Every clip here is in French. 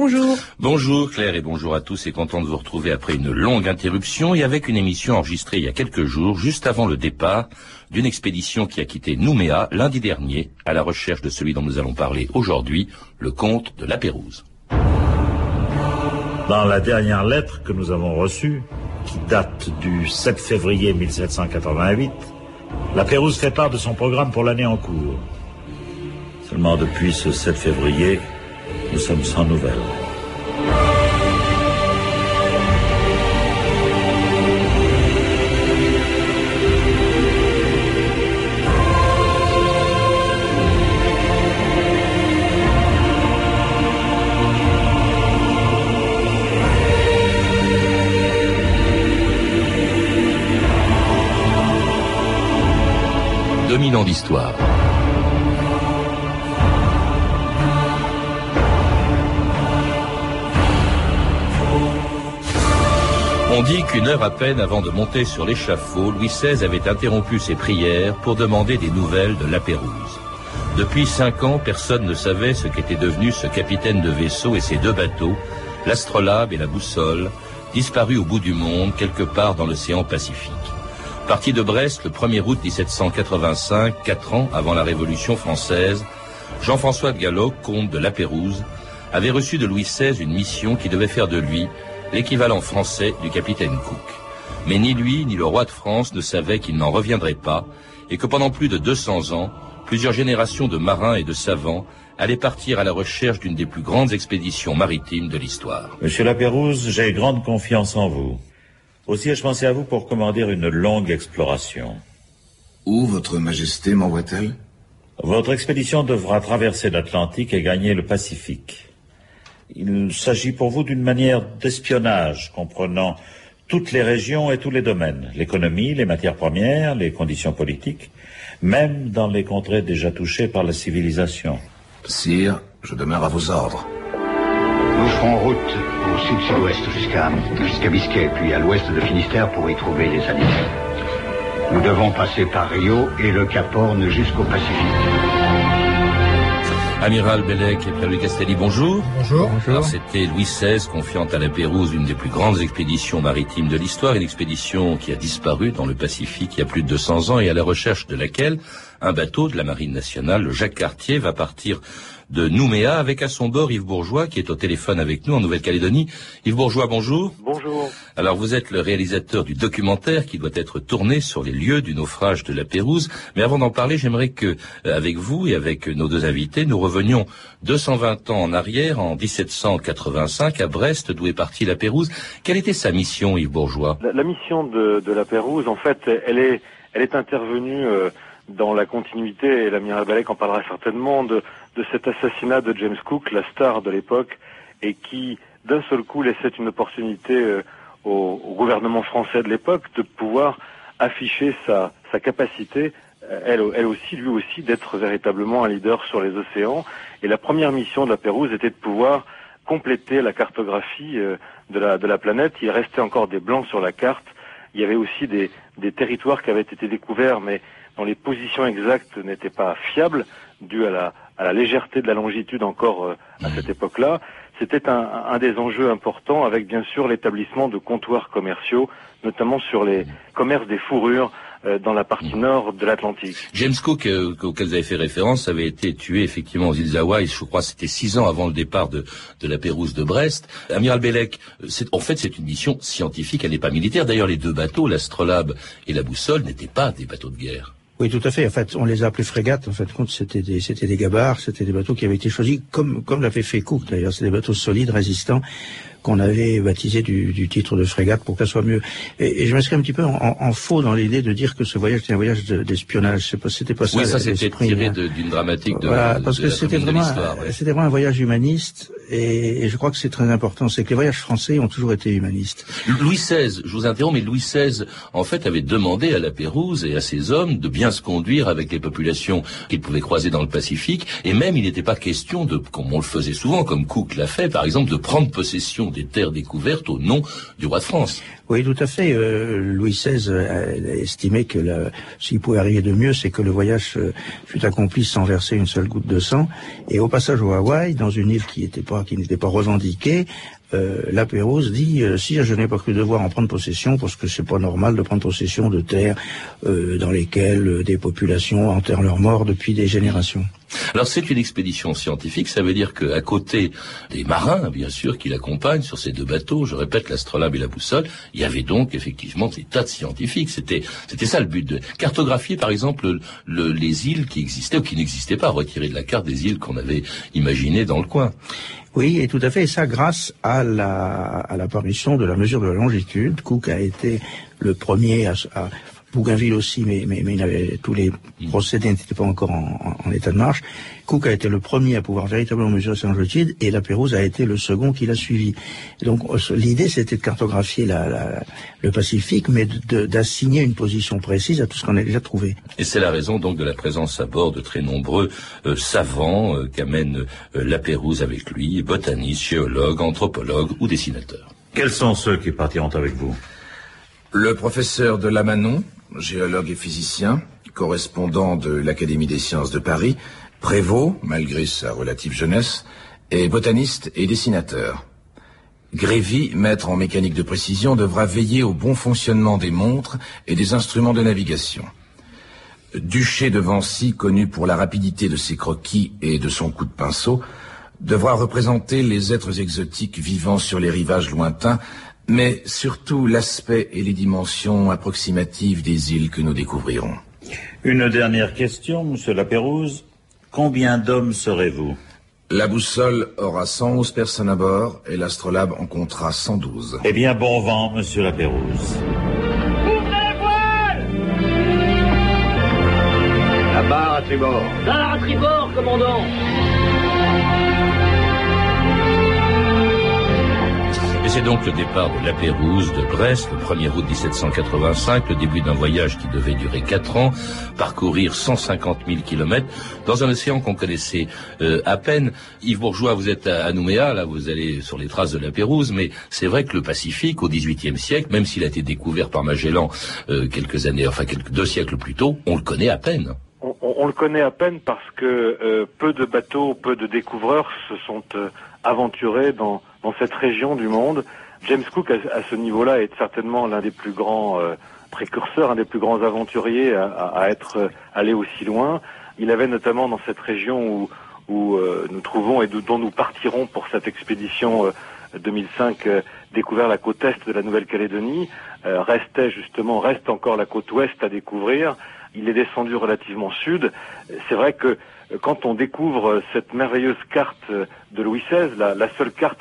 Bonjour. Bonjour Claire et bonjour à tous et content de vous retrouver après une longue interruption et avec une émission enregistrée il y a quelques jours, juste avant le départ d'une expédition qui a quitté Nouméa lundi dernier à la recherche de celui dont nous allons parler aujourd'hui, le comte de la Pérouse. Dans la dernière lettre que nous avons reçue, qui date du 7 février 1788, la Pérouse fait part de son programme pour l'année en cours. Seulement depuis ce 7 février, nous sommes sans nouvelles. Ans d'histoire. On dit qu'une heure à peine avant de monter sur l'échafaud, Louis XVI avait interrompu ses prières pour demander des nouvelles de la Pérouse. Depuis cinq ans, personne ne savait ce qu'était devenu ce capitaine de vaisseau et ses deux bateaux, l'astrolabe et la boussole, disparus au bout du monde, quelque part dans l'océan Pacifique. Parti de Brest le 1er août 1785, quatre ans avant la Révolution française, Jean-François de Gallo, comte de la Pérouse, avait reçu de Louis XVI une mission qui devait faire de lui l'équivalent français du capitaine Cook. Mais ni lui ni le roi de France ne savaient qu'il n'en reviendrait pas et que pendant plus de 200 ans, plusieurs générations de marins et de savants allaient partir à la recherche d'une des plus grandes expéditions maritimes de l'histoire. Monsieur Lapérouse, j'ai grande confiance en vous. Aussi ai-je pensé à vous pour commander une longue exploration. Où votre majesté m'envoie-t-elle? Votre expédition devra traverser l'Atlantique et gagner le Pacifique. Il s'agit pour vous d'une manière d'espionnage comprenant toutes les régions et tous les domaines, l'économie, les matières premières, les conditions politiques, même dans les contrées déjà touchées par la civilisation. Sire, je demeure à vos ordres. Nous ferons route au sud-sud-ouest jusqu'à jusqu'à Biscay, puis à l'ouest de Finistère pour y trouver les animaux. Nous devons passer par Rio et le Cap Horn jusqu'au Pacifique. Amiral Bellec et Pierre-Louis Castelli, bonjour. Bonjour. Alors c'était Louis XVI confiant à la Pérouse une des plus grandes expéditions maritimes de l'histoire, une expédition qui a disparu dans le Pacifique il y a plus de 200 ans et à la recherche de laquelle un bateau de la Marine nationale, le Jacques Cartier, va partir de Nouméa avec à son bord Yves Bourgeois qui est au téléphone avec nous en Nouvelle-Calédonie. Yves Bourgeois, bonjour. Bonjour. Alors vous êtes le réalisateur du documentaire qui doit être tourné sur les lieux du naufrage de la Pérouse. Mais avant d'en parler, j'aimerais que, euh, avec vous et avec nos deux invités, nous revenions 220 ans en arrière, en 1785, à Brest, d'où est partie la Pérouse. Quelle était sa mission, Yves Bourgeois? La, la mission de, de la Pérouse, en fait, elle est, elle est intervenue euh, dans la continuité, et l'amiral Balek en parlera certainement, de, de cet assassinat de James Cook, la star de l'époque, et qui, d'un seul coup, laissait une opportunité euh, au, au gouvernement français de l'époque de pouvoir afficher sa, sa capacité, euh, elle, elle aussi, lui aussi, d'être véritablement un leader sur les océans. Et la première mission de la Pérouse était de pouvoir compléter la cartographie euh, de, la, de la planète. Il restait encore des blancs sur la carte. Il y avait aussi des, des territoires qui avaient été découverts, mais dont les positions exactes n'étaient pas fiables, dues à la, à la légèreté de la longitude encore euh, à cette époque-là. C'était un, un des enjeux importants, avec bien sûr l'établissement de comptoirs commerciaux, notamment sur les commerces des fourrures euh, dans la partie nord de l'Atlantique. James Cook, euh, auquel vous avez fait référence, avait été tué effectivement aux îles Hawaï, je crois c'était six ans avant le départ de, de la Pérouse de Brest. Amiral Bellec, en fait c'est une mission scientifique, elle n'est pas militaire. D'ailleurs les deux bateaux, l'Astrolabe et la Boussole, n'étaient pas des bateaux de guerre. Oui, tout à fait. En fait, on les a appelés frégates. En fait, compte, c'était des, c'était des gabarres, c'était des bateaux qui avaient été choisis comme, comme l'avait fait Cook d'ailleurs. C'est des bateaux solides, résistants, qu'on avait baptisés du, du titre de frégate pour que ça soit mieux. Et, et je m'inscris un petit peu en, faux dans l'idée de dire que ce voyage était un voyage de- d'espionnage. Pas, c'était pas ça. oui, ça c'était tiré hein. de- d'une dramatique de, voilà, de parce que la c'était de vraiment, ouais. c'était vraiment un voyage humaniste, et, et je crois que c'est très important. C'est que les voyages français ont toujours été humanistes. Louis XVI, je vous interromps, mais Louis XVI, en fait, avait demandé à la Pérouse et à ses hommes de bien se conduire avec les populations qu'ils pouvaient croiser dans le Pacifique, et même il n'était pas question de, comme on le faisait souvent, comme Cook l'a fait, par exemple, de prendre possession des terres découvertes au nom du roi de France. Oui, tout à fait. Euh, Louis XVI a estimé que s'il pouvait arriver de mieux, c'est que le voyage euh, fût accompli sans verser une seule goutte de sang. Et au passage au Hawaï, dans une île qui n'était pas, qui n'était pas revendiquée, euh, la Pérouse dit euh, si je n'ai pas cru devoir en prendre possession parce que c'est pas normal de prendre possession de terres euh, dans lesquelles des populations enterrent leurs morts depuis des générations. Alors c'est une expédition scientifique, ça veut dire qu'à côté des marins, bien sûr, qui l'accompagnent sur ces deux bateaux, je répète, l'astrolabe et la boussole, il y avait donc effectivement des tas de scientifiques. C'était c'était ça le but de cartographier, par exemple, les îles qui existaient ou qui n'existaient pas, retirer de la carte des îles qu'on avait imaginées dans le coin. Oui, et tout à fait. Et ça, grâce à la à l'apparition de la mesure de la longitude. Cook a été le premier à, à Bougainville aussi, mais, mais, mais il avait, tous les procédés n'étaient pas encore en, en, état de marche. Cook a été le premier à pouvoir véritablement mesurer sa longitude et la Pérouse a été le second qui l'a suivi. donc l'idée c'était de cartographier la, la, le Pacifique, mais d'assigner une position précise à tout ce qu'on a déjà trouvé. Et c'est la raison donc de la présence à bord de très nombreux euh, savants euh, qu'amène euh, la Pérouse avec lui, botanistes, géologues, anthropologues ou dessinateurs. Quels sont ceux qui partiront avec vous? Le professeur de Lamanon, géologue et physicien, correspondant de l'Académie des sciences de Paris, Prévost, malgré sa relative jeunesse, est botaniste et dessinateur. Grévy, maître en mécanique de précision, devra veiller au bon fonctionnement des montres et des instruments de navigation. Duché de Vancy, connu pour la rapidité de ses croquis et de son coup de pinceau, devra représenter les êtres exotiques vivant sur les rivages lointains mais surtout l'aspect et les dimensions approximatives des îles que nous découvrirons. Une dernière question, monsieur Lapérouse. Combien d'hommes serez-vous? La boussole aura 111 personnes à bord et l'astrolabe en comptera 112. Eh bien, bon vent, monsieur Lapérouse. La barre à tribord. Barre à tribord, commandant c'est donc le départ de la Pérouse de Brest, le 1er août 1785, le début d'un voyage qui devait durer 4 ans, parcourir 150 000 kilomètres dans un océan qu'on connaissait euh, à peine. Yves Bourgeois, vous êtes à, Nouméa, là vous allez sur les traces de la Pérouse, mais c'est vrai que le Pacifique, au XVIIIe siècle, même s'il a été découvert par Magellan euh, quelques années, enfin quelques, deux siècles plus tôt, on le connaît à peine. On, le connaît à peine parce que euh, peu de bateaux, peu de découvreurs se sont aventurés dans dans cette région du monde. James Cook, à, ce niveau-là, est certainement l'un des plus grands euh, précurseurs, un des plus grands aventuriers à, à, être euh, allé aussi loin. Il avait notamment dans cette région où, où euh, nous trouvons et dont nous partirons pour cette expédition 2005 découvert la côte est de la Nouvelle-Calédonie. restait justement, reste encore la côte ouest à découvrir. Il est descendu relativement sud. C'est vrai que quand on découvre cette merveilleuse carte de Louis XVI, la, seule carte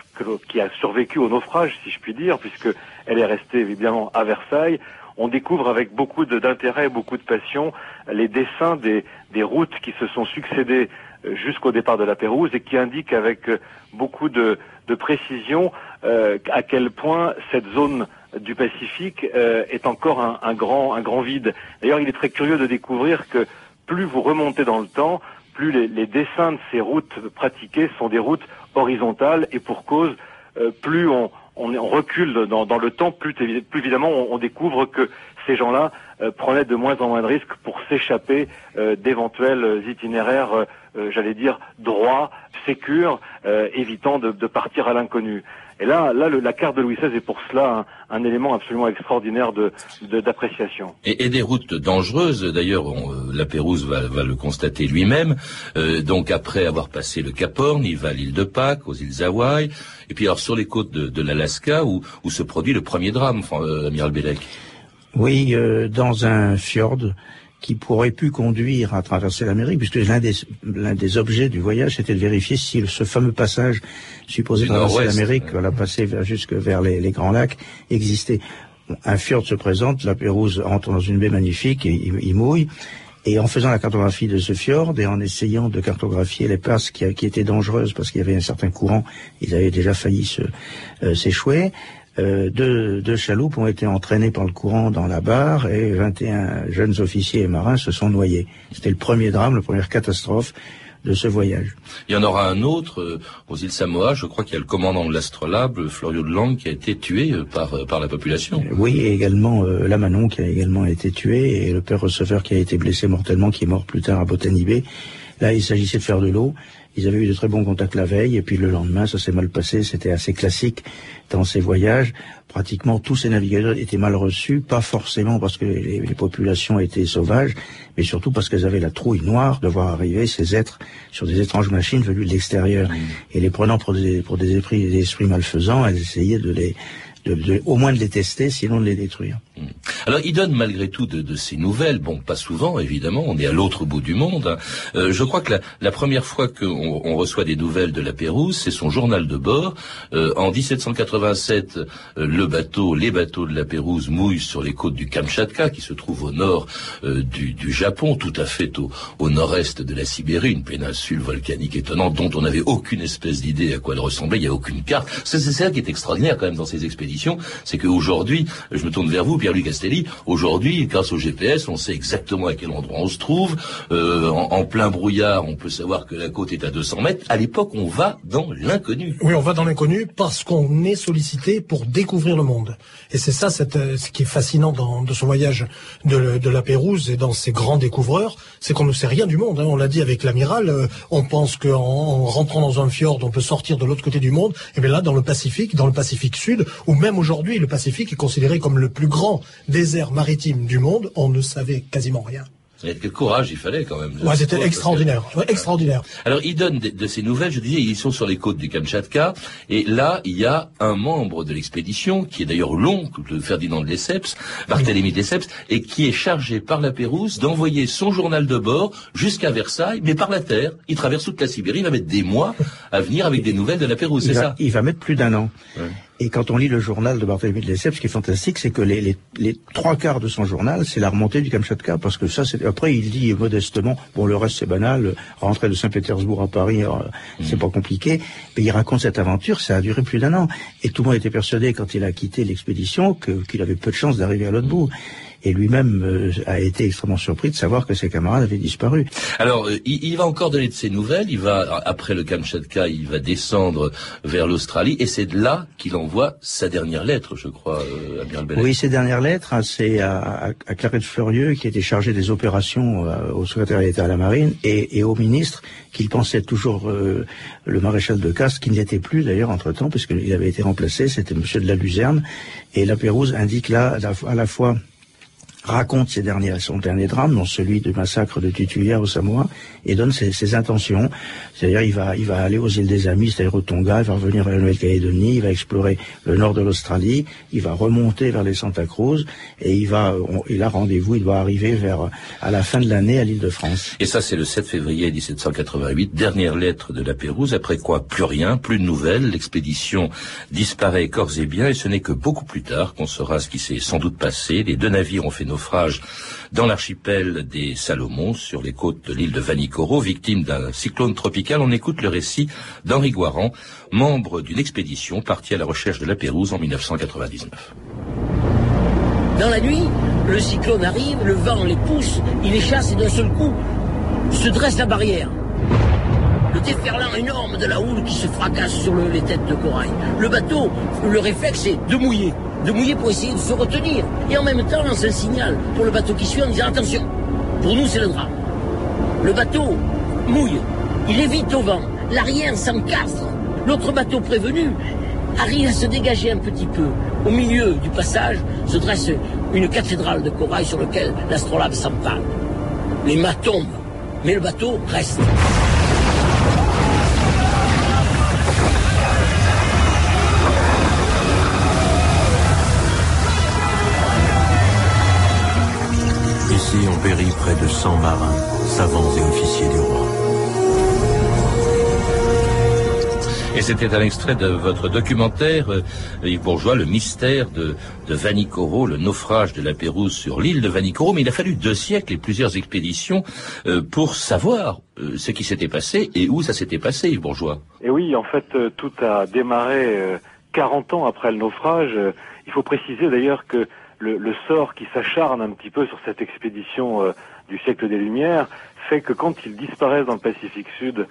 qui a survécu au naufrage, si je puis dire, puisque elle est restée évidemment à Versailles, on découvre avec beaucoup d'intérêt, beaucoup de passion, les dessins des, routes qui se sont succédées euh, jusqu'au départ de la Pérouse et qui indiquent avec euh, beaucoup de, précision euh, à quel point cette zone du Pacifique est encore un, grand vide. D'ailleurs, il est très curieux de découvrir que plus vous remontez dans le temps, plus les, dessins de ces routes pratiquées sont des routes horizontales et pour cause, euh, plus on, recule dans, le temps, plus, évidemment on, découvre que ces gens-là euh, prenaient de moins en moins de risques pour s'échapper euh, d'éventuels itinéraires, j'allais dire, droits, sécures, évitant de partir à l'inconnu. Et là, là, la carte de Louis XVI est pour cela un, élément absolument extraordinaire de d'appréciation. et, des routes dangereuses. D'ailleurs, euh, la Pérouse va, va le constater lui-même. Euh, donc, après avoir passé le Cap Horn, il va à l'île de Pâques, aux îles Hawaï, et puis alors sur les côtes de, de l'Alaska, où, où se produit le premier drame, euh, amiral Bellec. Oui, euh, dans un fjord qui pourrait pu conduire à traverser l'Amérique, puisque l'un des, l'un des objets du voyage, c'était de vérifier si ce fameux passage supposé traverser l'Amérique, voilà, passer jusque vers les, les, Grands Lacs, existait. Un fjord se présente, la Pérouse entre dans une baie magnifique et il, mouille. Et en faisant la cartographie de ce fjord et en essayant de cartographier les passes qui, qui étaient dangereuses parce qu'il y avait un certain courant, ils avaient déjà failli se, euh, s'échouer, euh, deux, chaloupes ont été entraînées par le courant dans la barre et 21 jeunes officiers et marins se sont noyés. C'était le premier drame, la première catastrophe de ce voyage. Il y en aura un autre euh, aux îles Samoa. Je crois qu'il y a le commandant de l'astrolabe, Florio de Langue, qui a été tué euh, par, euh, par la population. Oui, et également euh, Lamanon qui a également été tué et le père receveur qui a été blessé mortellement, qui est mort plus tard à Botanibé. Là, il s'agissait de faire de l'eau. Ils avaient eu de très bons contacts la veille et puis le lendemain, ça s'est mal passé. C'était assez classique dans ces voyages. Pratiquement tous ces navigateurs étaient mal reçus, pas forcément parce que les, les populations étaient sauvages, mais surtout parce qu'elles avaient la trouille noire de voir arriver ces êtres sur des étranges machines venues de l'extérieur. Et les prenant pour des, pour des esprits, des esprits malfaisants, elles essayaient de les, de, de- au moins de les tester, sinon de les détruire. Alors, il donne malgré tout de, de ces nouvelles. Bon, pas souvent, évidemment. On est à l'autre bout du monde. hein. Euh, je crois que la, première fois qu'on on reçoit des nouvelles de la Pérouse, c'est son journal de bord. Euh, en 1787, euh, le bateau, les bateaux de la Pérouse mouillent sur les côtes du Kamchatka, qui se trouve au nord euh, du, Japon, tout à fait au, nord-est de la Sibérie, une péninsule volcanique étonnante dont on n'avait aucune espèce d'idée à quoi elle ressemblait. Il n'y a aucune carte. C'est c'est ça qui est extraordinaire quand même dans ces expéditions, c'est qu'aujourd'hui, je me tourne vers vous, Pierre-Luc Castelli. Aujourd'hui, grâce au GPS, on sait exactement à quel endroit on se trouve. Euh, en, plein brouillard, on peut savoir que la côte est à 200 mètres. À l'époque, on va dans l'inconnu. Oui, on va dans l'inconnu parce qu'on est sollicité pour découvrir le monde. Et c'est ça euh, ce qui est fascinant dans, de ce voyage de, de la Pérouse et dans ces grands découvreurs, c'est qu'on ne sait rien du monde. hein. On l'a dit avec l'amiral, euh, on pense qu'en en rentrant dans un fjord, on peut sortir de l'autre côté du monde. Et bien là, dans le Pacifique, dans le Pacifique Sud, ou même aujourd'hui, le Pacifique est considéré comme le plus grand désert maritime du monde, on ne savait quasiment rien. Et quel courage il fallait quand même. Ouais, c'était que- extraordinaire, ouais, extraordinaire. Alors, il donne de, de ces nouvelles, je disais, ils sont sur les côtes du Kamchatka, et là, il y a un membre de l'expédition, qui est d'ailleurs l'oncle de Ferdinand de Lesseps, Barthélemy de Lesseps, et qui est chargé par la Pérouse d'envoyer son journal de bord jusqu'à Versailles, mais par la terre. Il traverse toute la Sibérie, il va mettre des mois à venir avec des nouvelles de la Pérouse, Il c'est va, ça? il va mettre plus d'un an. Ouais. Et quand on lit le journal de Barthélemy de Lesseps, ce qui est fantastique, c'est que les, les, les trois quarts de son journal, c'est la remontée du Kamchatka, parce que ça, c'est après il dit modestement, bon le reste c'est banal, rentrer de Saint-Pétersbourg à Paris, euh, c'est pas compliqué, mais il raconte cette aventure, ça a duré plus d'un an, et tout le monde était persuadé quand il a quitté l'expédition que qu'il avait peu de chance d'arriver à l'autre bout. Et lui-même euh, a été extrêmement surpris de savoir que ses camarades avaient disparu. Alors, euh, il, il va encore donner de ses nouvelles. Il va après le Kamchatka, il va descendre vers l'Australie, et c'est de là qu'il envoie sa dernière lettre, je crois, euh, Amiral Bellec. Oui, ces dernières lettres, hein, c'est à, à, à Clarette Fleurieux, qui était chargé des opérations euh, au secrétaire d'État à la Marine, et, et au ministre, qu'il pensait toujours euh, le maréchal de Casse, qui n'était plus d'ailleurs entre-temps, puisqu'il avait été remplacé, c'était Monsieur de la Luzerne, et la Pérouse indique là à la, à la fois raconte ses derniers, son dernier drame, dont celui du massacre de Tutuila au Samoa, et donne ses, ses intentions. C'est-à-dire, il va, il va aller aux îles des Amis, c'est-à-dire au Tonga, il va revenir vers la Nouvelle-Calédonie, il va explorer le nord de l'Australie, il va remonter vers les Santa Cruz, et il va, on- il a rendez-vous, il doit arriver vers, à la fin de l'année à l'île de France. Et ça, c'est le 7 février 1788, dernière lettre de la Pérouse, après quoi plus rien, plus de nouvelles, l'expédition disparaît corps et biens, et ce n'est que beaucoup plus tard qu'on saura ce qui s'est sans doute passé. Les deux navires ont fait dans l'archipel des Salomons, sur les côtes de l'île de Vanikoro, victime d'un cyclone tropical. On écoute le récit d'Henri Guaran, membre d'une expédition partie à la recherche de la Pérouse en 1999. Dans la nuit, le cyclone arrive, le vent les pousse, il les chasse et d'un seul coup, se dresse la barrière. Le déferlant énorme de la houle qui se fracasse sur le- les têtes de corail. Le bateau, le réflexe c'est de mouiller. De mouiller pour essayer de se retenir. Et en même temps, lance un signal pour le bateau qui suit en disant attention, pour nous c'est le drame. Le bateau mouille, il évite au vent, l'arrière s'encastre. L'autre bateau prévenu arrive à se dégager un petit peu. Au milieu du passage se dresse une cathédrale de corail sur laquelle l'astrolabe s'empale. Les mâts tombent, mais le bateau reste. Près de 100 marins, savants et officiers du roi. Et c'était un extrait de votre documentaire, euh, Yves Bourgeois, Le mystère de, de Vanikoro, le naufrage de la Pérouse sur l'île de Vanikoro. Mais il a fallu deux siècles et plusieurs expéditions euh, pour savoir euh, ce qui s'était passé et où ça s'était passé, Yves Bourgeois. Et oui, en fait, euh, tout a démarré euh, 40 ans après le naufrage. Il faut préciser d'ailleurs que le, sort qui s'acharne un petit peu sur cette expédition euh, du siècle des Lumières fait que quand ils disparaissent dans le Pacifique Sud,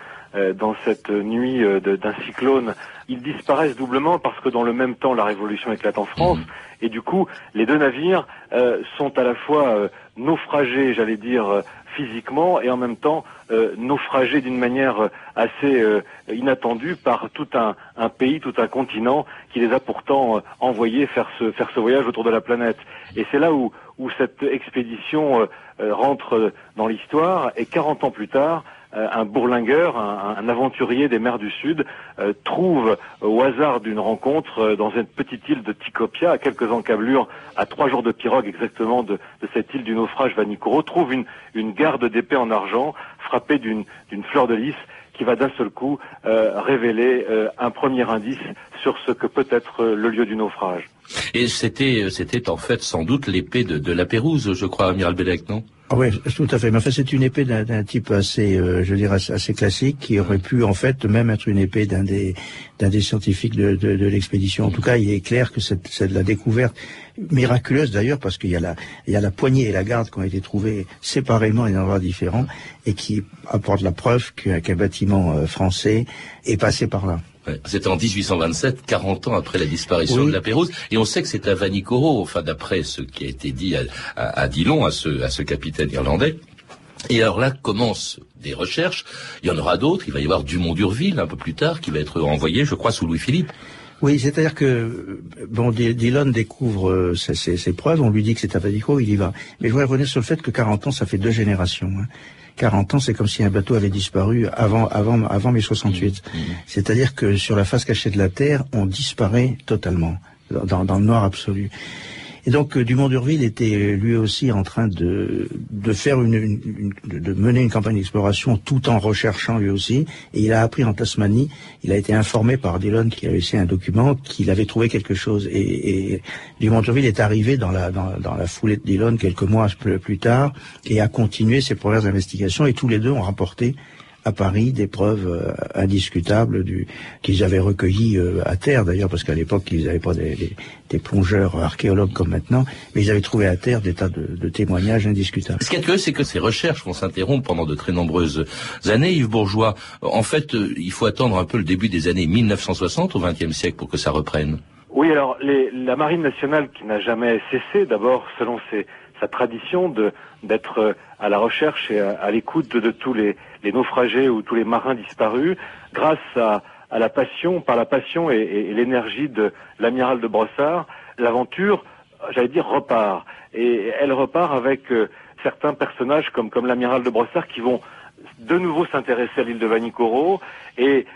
dans cette nuit euh, d'un cyclone, ils disparaissent doublement parce que dans le même temps, la révolution éclate en France. Et du coup, les deux navires euh, sont à la fois euh, naufragés, j'allais dire, euh, physiquement, et en même temps euh, naufragés d'une manière euh, assez euh, inattendue par tout un, un pays, tout un continent qui les a pourtant euh, envoyés faire ce, faire ce voyage autour de la planète. Et c'est là où, où cette expédition euh, euh, rentre euh, dans l'histoire, et 40 ans plus tard, euh, un bourlingueur, un, aventurier des mers du Sud, euh, trouve euh, au hasard d'une rencontre euh, dans une petite île de Tikopia, à quelques encablures, à trois jours de pirogue exactement de, cette île du naufrage Vanikoro, trouve une, garde d'épée en argent frappée d'une fleur de lys qui va d'un seul coup euh, révéler euh, un premier indice sur ce que peut être euh, le lieu du naufrage. Et c'était, en fait sans doute l'épée de, la Pérouse, je crois, amiral Bellec, non? Oui, tout à fait. Mais enfin, c'est une épée d'un type assez, euh, je dirais, assez- assez classique, qui aurait pu en fait même être une épée d'un des, scientifiques de, l'expédition. En tout cas, il est clair que c'est de la découverte miraculeuse d'ailleurs, parce qu'il y a la, il y a la poignée et la garde qui ont été trouvées séparément à des endroits différents et qui apportent la preuve qu'un bâtiment euh, français est passé par là. Ouais, C'était en 1827, 40 ans après la disparition Oui. de la Pérouse, et on sait que c'est à Vanikoro, enfin d'après ce qui a été dit à, à, à Dillon, à ce, à ce capitaine irlandais. Et alors là commencent des recherches. Il y en aura d'autres. Il va y avoir Dumont d'Urville un peu plus tard, qui va être envoyé, je crois, sous Louis-Philippe. Oui, c'est-à-dire que bon, Dillon découvre euh, ses, ses- ses preuves, on lui dit que c'est à Vadico, il y va. Mais je voudrais revenir sur le fait que 40 ans, ça fait deux générations. hein. 40 ans, c'est comme si un bateau avait disparu avant avant avant mai 68. C'est-à-dire que sur la face cachée de la Terre, on disparaît totalement dans, dans le noir absolu. Et donc euh, Dumont d'Urville était euh, lui aussi en train de, de faire une, une- de mener une campagne d'exploration tout en recherchant lui aussi. Et il a appris en Tasmanie, il a été informé par Dillon qui a laissé un document qu'il avait trouvé quelque chose. Et, Dumont d'Urville est arrivé dans la, dans, dans la foulée de Dillon quelques mois plus, plus tard et a continué ses premières investigations. Et tous les deux ont rapporté à Paris des preuves euh, indiscutables du, qu'ils avaient recueillies euh, à terre d'ailleurs parce qu'à l'époque ils n'avaient pas des, des- des plongeurs archéologues comme maintenant mais ils avaient trouvé à terre des tas de, de témoignages indiscutables. Ce qui est curieux, c'est que ces recherches vont s'interrompre pendant de très nombreuses années. Yves Bourgeois, en fait, euh, il faut attendre un peu le début des années 1960 au XXe siècle pour que ça reprenne. Oui, alors les- la marine nationale qui n'a jamais cessé, d'abord selon ses- sa tradition de d'être à la recherche et à, à l'écoute de, de tous les, les naufragés ou tous les marins disparus, grâce à, la passion, par la passion et, l'énergie de l'amiral de Brossard, l'aventure, j'allais dire, repart. Et elle repart avec euh, certains personnages comme, l'amiral de Brossard qui vont de nouveau s'intéresser à l'île de Vanikoro et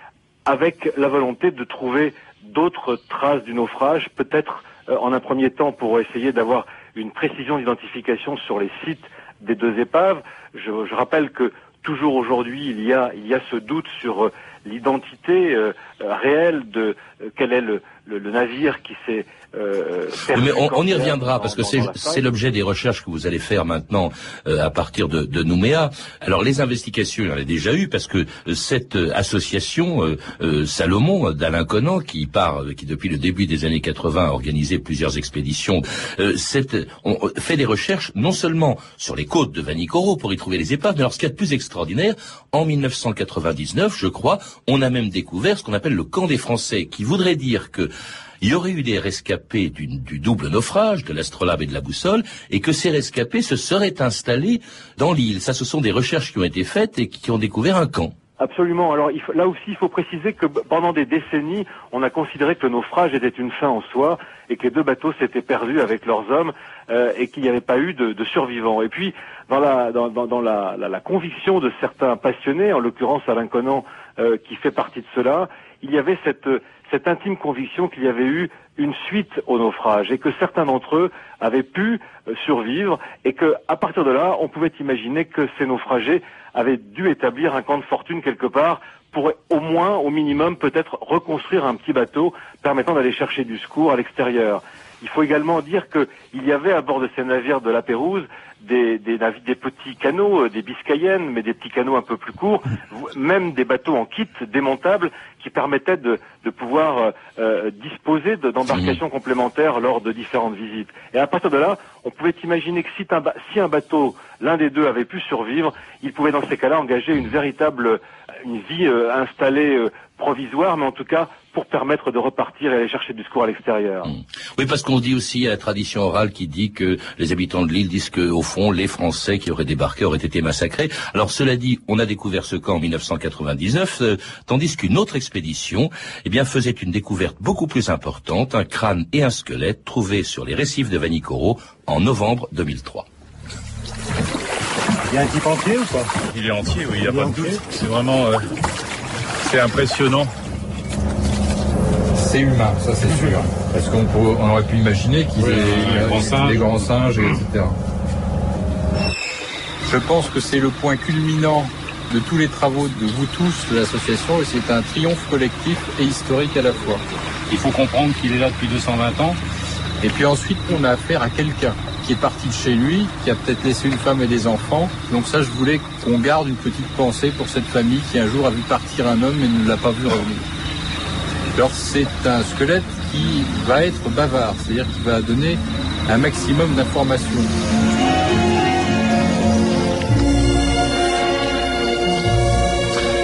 avec la volonté de trouver d'autres traces du naufrage, peut-être euh, en un premier temps pour essayer d'avoir une précision d'identification sur les sites des deux épaves. Je rappelle que toujours aujourd'hui, il y a, il y a ce doute sur euh, l'identité euh, euh, réelle de quel est le, le- le navire qui s'est euh, Mais on, on y reviendra parce que c'est l'objet des recherches que vous allez faire maintenant euh, à partir de, de Nouméa. Alors les investigations, il y en a déjà eu parce que euh, cette euh, association euh, euh, Salomon d'Alain Conan qui part, qui depuis le début des années 80 a organisé plusieurs expéditions, euh, cette, on fait des recherches non seulement sur les côtes de Vanikoro pour y trouver les épaves, mais alors ce qu'il y a de plus extraordinaire, en 1999, je crois, on a même découvert ce qu'on appelle le camp des Français, qui voudrait dire que il y aurait eu des rescapés du, double naufrage, de l'astrolabe et de la boussole, et que ces rescapés se seraient installés dans l'île. Ça, ce sont des recherches qui ont été faites et qui ont découvert un camp. Absolument. Alors là aussi, il faut préciser que pendant des décennies, on a considéré que le naufrage était une fin en soi et que les deux bateaux s'étaient perdus avec leurs hommes euh, et qu'il n'y avait pas eu de, survivants. Et puis, dans la conviction de certains passionnés, en l'occurrence Alain Conan, euh, qui fait partie de cela, il y avait cette, cette intime conviction qu'il y avait eu une suite au naufrage et que certains d'entre eux avaient pu euh, survivre et que à partir de là, on pouvait imaginer que ces naufragés avaient dû établir un camp de fortune quelque part pour au moins, au minimum, peut-être reconstruire un petit bateau permettant d'aller chercher du secours à l'extérieur. Il faut également dire qu'il y avait à bord de ces navires de la Pérouse des, des, navi- des petits canots, euh, des biscayennes, mais des petits canots un peu plus courts, vo- même des bateaux en kit démontables qui permettaient de, de pouvoir euh, euh, disposer de- d'embarcations complémentaires lors de différentes visites. Et à partir de là, on pouvait imaginer que si un, bateau, l'un des deux avait pu survivre, il pouvait dans ces cas-là engager une véritable une vie euh, installée euh, provisoire, mais en tout cas pour permettre de repartir et aller chercher du secours à l'extérieur. Oui, parce qu'on dit aussi, a la tradition orale qui dit que les habitants de l'île disent que, au fond, les Français qui auraient débarqué auraient été massacrés. Alors, cela dit, on a découvert ce camp en 1999, euh, tandis qu'une autre expédition, eh bien, faisait une découverte beaucoup plus importante, un crâne et un squelette trouvés sur les récifs de Vanikoro en novembre 2003. Il y a un type entier ou pas? Il est entier, oui, il n'y a pas de doute. C'est vraiment... euh, c'est impressionnant. C'est humain, ça c'est sûr. Parce qu'on on aurait pu imaginer qu'ils Oui, aient un grand singe. des grands singes, et etc. Je pense que c'est le point culminant de tous les travaux de vous tous, de l'association, et c'est un triomphe collectif et historique à la fois. Il faut comprendre qu'il est là depuis 220 ans. Et puis ensuite, on a affaire à quelqu'un qui est parti de chez lui, qui a peut-être laissé une femme et des enfants. Donc ça, je voulais qu'on garde une petite pensée pour cette famille qui un jour a vu partir un homme et ne l'a pas vu revenir. Alors c'est un squelette qui va être bavard, c'est-à-dire qui va donner un maximum d'informations.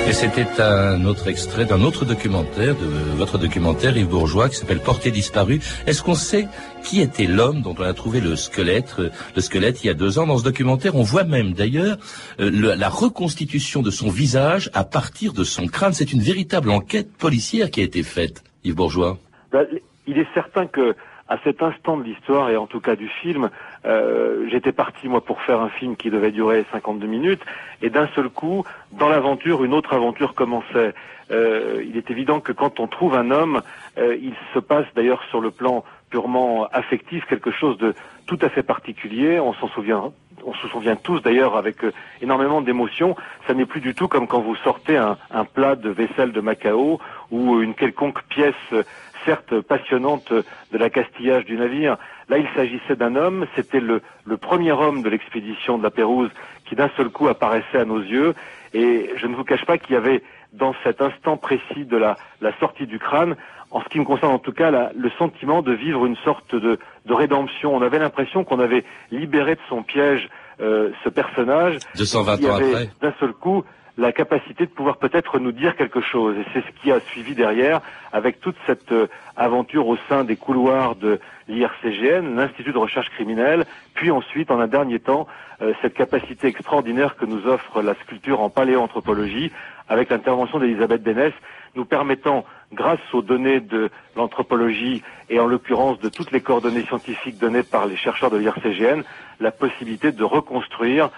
Et c'était un autre extrait d'un autre documentaire, de votre documentaire Yves Bourgeois, qui s'appelle Portée disparue. Est-ce qu'on sait qui était l'homme dont on a trouvé le squelette, le squelette il y a deux ans? Dans ce documentaire, on voit même d'ailleurs euh, la reconstitution de son visage à partir de son crâne. C'est une véritable enquête policière qui a été faite, Yves Bourgeois. Ben, Il est certain que à cet instant de l'histoire et en tout cas du film, euh, j'étais parti moi pour faire un film qui devait durer 52 minutes et d'un seul coup, dans l'aventure, une autre aventure commençait. Euh, il est évident que quand on trouve un homme, euh, il se passe d'ailleurs sur le plan purement affectif quelque chose de tout à fait particulier. On s'en souvient, on se souvient tous d'ailleurs avec euh, énormément d'émotion. Ça n'est plus du tout comme quand vous sortez un, plat de vaisselle de Macao ou une quelconque pièce certes passionnante de la castillage du navire. Là, il s'agissait d'un homme, c'était le, le premier homme de l'expédition de la Pérouse qui d'un seul coup apparaissait à nos yeux. Et je ne vous cache pas qu'il y avait dans cet instant précis de la, la sortie du crâne, en ce qui me concerne en tout cas, la- le sentiment de vivre une sorte de, de rédemption. On avait l'impression qu'on avait libéré de son piège euh, ce personnage. 220 qui ans après. d'un seul coup la capacité de pouvoir peut-être nous dire quelque chose. Et c'est ce qui a suivi derrière avec toute cette euh, aventure au sein des couloirs de l'IRCGN, l'Institut de recherche criminelle, puis ensuite, en un dernier temps, euh, cette capacité extraordinaire que nous offre la sculpture en paléoanthropologie, avec l'intervention d'Elisabeth Bénès, nous permettant, grâce aux données de l'anthropologie et en l'occurrence de toutes les coordonnées scientifiques données par les chercheurs de l'IRCGN, la possibilité de reconstruire,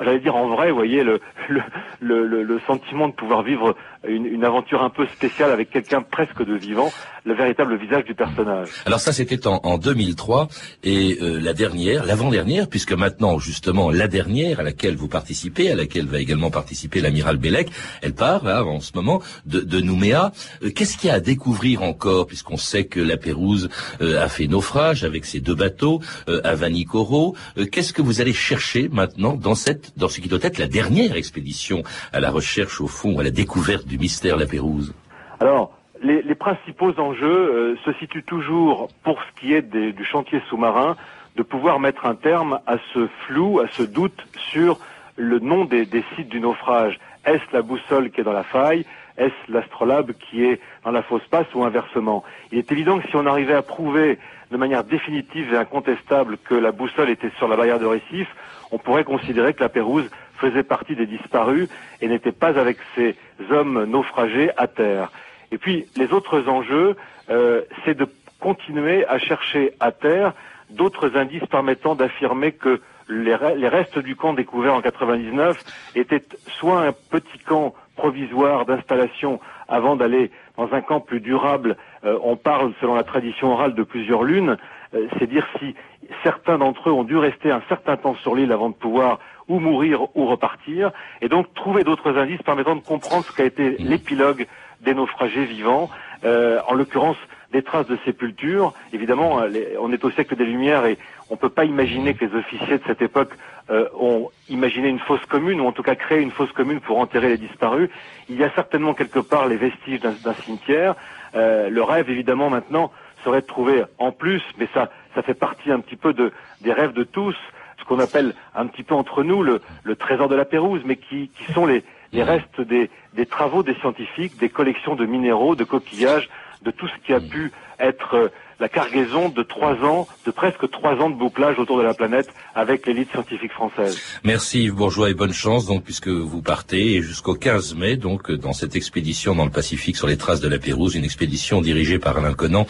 j'allais dire en vrai, vous voyez, le, le, le, le- sentiment de pouvoir vivre une, une aventure un peu spéciale avec quelqu'un presque de vivant, le véritable visage du personnage. Alors ça, c'était en, en 2003 et euh, la dernière, l'avant-dernière, puisque maintenant justement la dernière à laquelle vous participez, à laquelle va également participer l'amiral Bellec, elle part là en ce moment de, de Nouméa. Euh, Qu'est-ce qu'il y a à découvrir encore, puisqu'on sait que la Pérouse euh, a fait naufrage avec ses deux bateaux euh, à Vanikoro. Euh, Qu'est-ce que vous allez chercher maintenant dans cette, dans ce qui doit être la dernière expédition à la recherche au fond, à la découverte du mystère la Pérouse? Alors, les, principaux enjeux euh, se situent toujours, pour ce qui est du chantier sous-marin, de pouvoir mettre un terme à ce flou, à ce doute sur le nom des, des sites du naufrage. Est-ce la boussole qui est dans la faille? Est-ce l'astrolabe qui est dans la fausse passe ou inversement? Il est évident que si on arrivait à prouver de manière définitive et incontestable que la boussole était sur la barrière de récif, on pourrait considérer que la Pérouse faisait partie des disparus et n'était pas avec ces hommes naufragés à terre. Et puis les autres enjeux, euh, c'est de continuer à chercher à terre d'autres indices permettant d'affirmer que les, re- les restes du camp découvert en 99 étaient soit un petit camp provisoire d'installation avant d'aller dans un camp plus durable. Euh, on parle, selon la tradition orale, de plusieurs lunes. Euh, c'est dire si certains d'entre eux ont dû rester un certain temps sur l'île avant de pouvoir ou mourir ou repartir, et donc trouver d'autres indices permettant de comprendre ce qu'a été l'épilogue des naufragés vivants, euh, en l'occurrence des traces de sépulture. Évidemment, euh, les- on est au siècle des Lumières et on ne peut pas imaginer que les officiers de cette époque euh, ont imaginé une fosse commune, ou en tout cas créé une fosse commune pour enterrer les disparus. Il y a certainement quelque part les vestiges d'un d'un cimetière, Euh, le rêve, évidemment, maintenant, serait de trouver en plus, mais ça, ça fait partie un petit peu de, des rêves de tous, ce qu'on appelle un petit peu entre nous le, le trésor de la Pérouse, mais qui, qui sont les, les restes des, des travaux des scientifiques, des collections de minéraux, de coquillages, de tout ce qui a pu être euh, la cargaison de trois ans, de presque trois ans de bouclage autour de la planète avec l'élite scientifique française. Merci Yves Bourgeois et bonne chance donc puisque vous partez jusqu'au 15 mai donc dans cette expédition dans le Pacifique sur les traces de la Pérouse, une expédition dirigée par Alain Conan,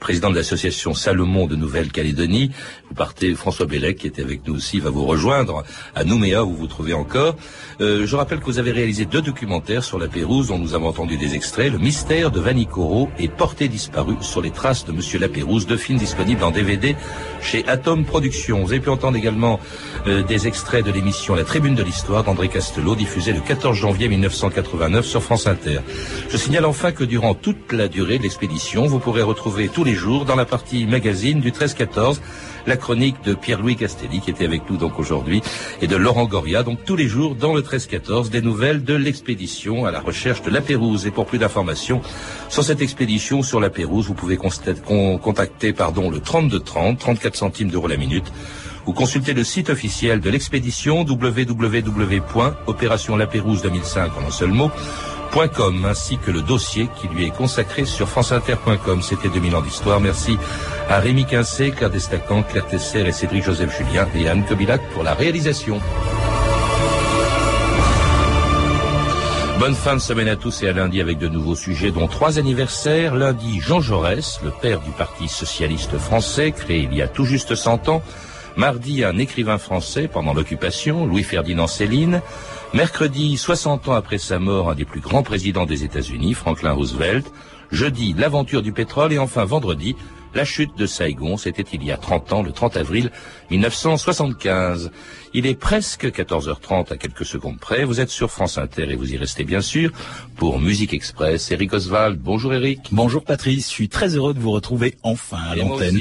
président de l'association Salomon de Nouvelle-Calédonie. Vous partez, François Bellec qui était avec nous aussi va vous rejoindre à Nouméa où vous vous trouvez encore. Euh, je rappelle que vous avez réalisé deux documentaires sur la Pérouse dont nous avons entendu des extraits, Le mystère de Vanicoro et Portée disparue sur les traces de Monsieur Lapérouse, deux films disponibles en DVD chez Atom Productions. Vous avez pu entendre également euh, des extraits de l'émission La Tribune de l'Histoire d'André Castelot, diffusée le 14 janvier 1989 sur France Inter. Je signale enfin que durant toute la durée de l'expédition, vous pourrez retrouver tous les jours dans la partie magazine du 13-14 la chronique de Pierre-Louis Castelli qui était avec nous donc aujourd'hui et de Laurent Goria donc tous les jours dans le 13-14 des nouvelles de l'expédition à la recherche de la Pérouse. Et pour plus d'informations sur cette expédition sur la Pérouse vous pouvez contacter pardon le 32 30 34 centimes d'euros la minute ou consulter le site officiel de l'expédition www.opérationlapérouse 2005 en un seul mot ainsi que le dossier qui lui est consacré sur franceinter.com. C'était 2000 ans d'histoire. Merci à Rémi Quincé, Claire Destacan, Claire Tesser et Cédric Joseph Julien et Anne Kobilac pour la réalisation. Bonne fin de semaine à tous et à lundi avec de nouveaux sujets dont trois anniversaires. Lundi, Jean Jaurès, le père du Parti socialiste français, créé il y a tout juste 100 ans. Mardi, un écrivain français pendant l'occupation, Louis-Ferdinand Céline. Mercredi, 60 ans après sa mort, un des plus grands présidents des États-Unis, Franklin Roosevelt. Jeudi, l'aventure du pétrole et enfin vendredi, la chute de Saigon, c'était il y a 30 ans, le 30 avril 1975. Il est presque 14h30 à quelques secondes près. Vous êtes sur France Inter et vous y restez bien sûr pour Musique Express. Eric Oswald, bonjour Eric. Bonjour Patrice, je suis très heureux de vous retrouver enfin à l'antenne.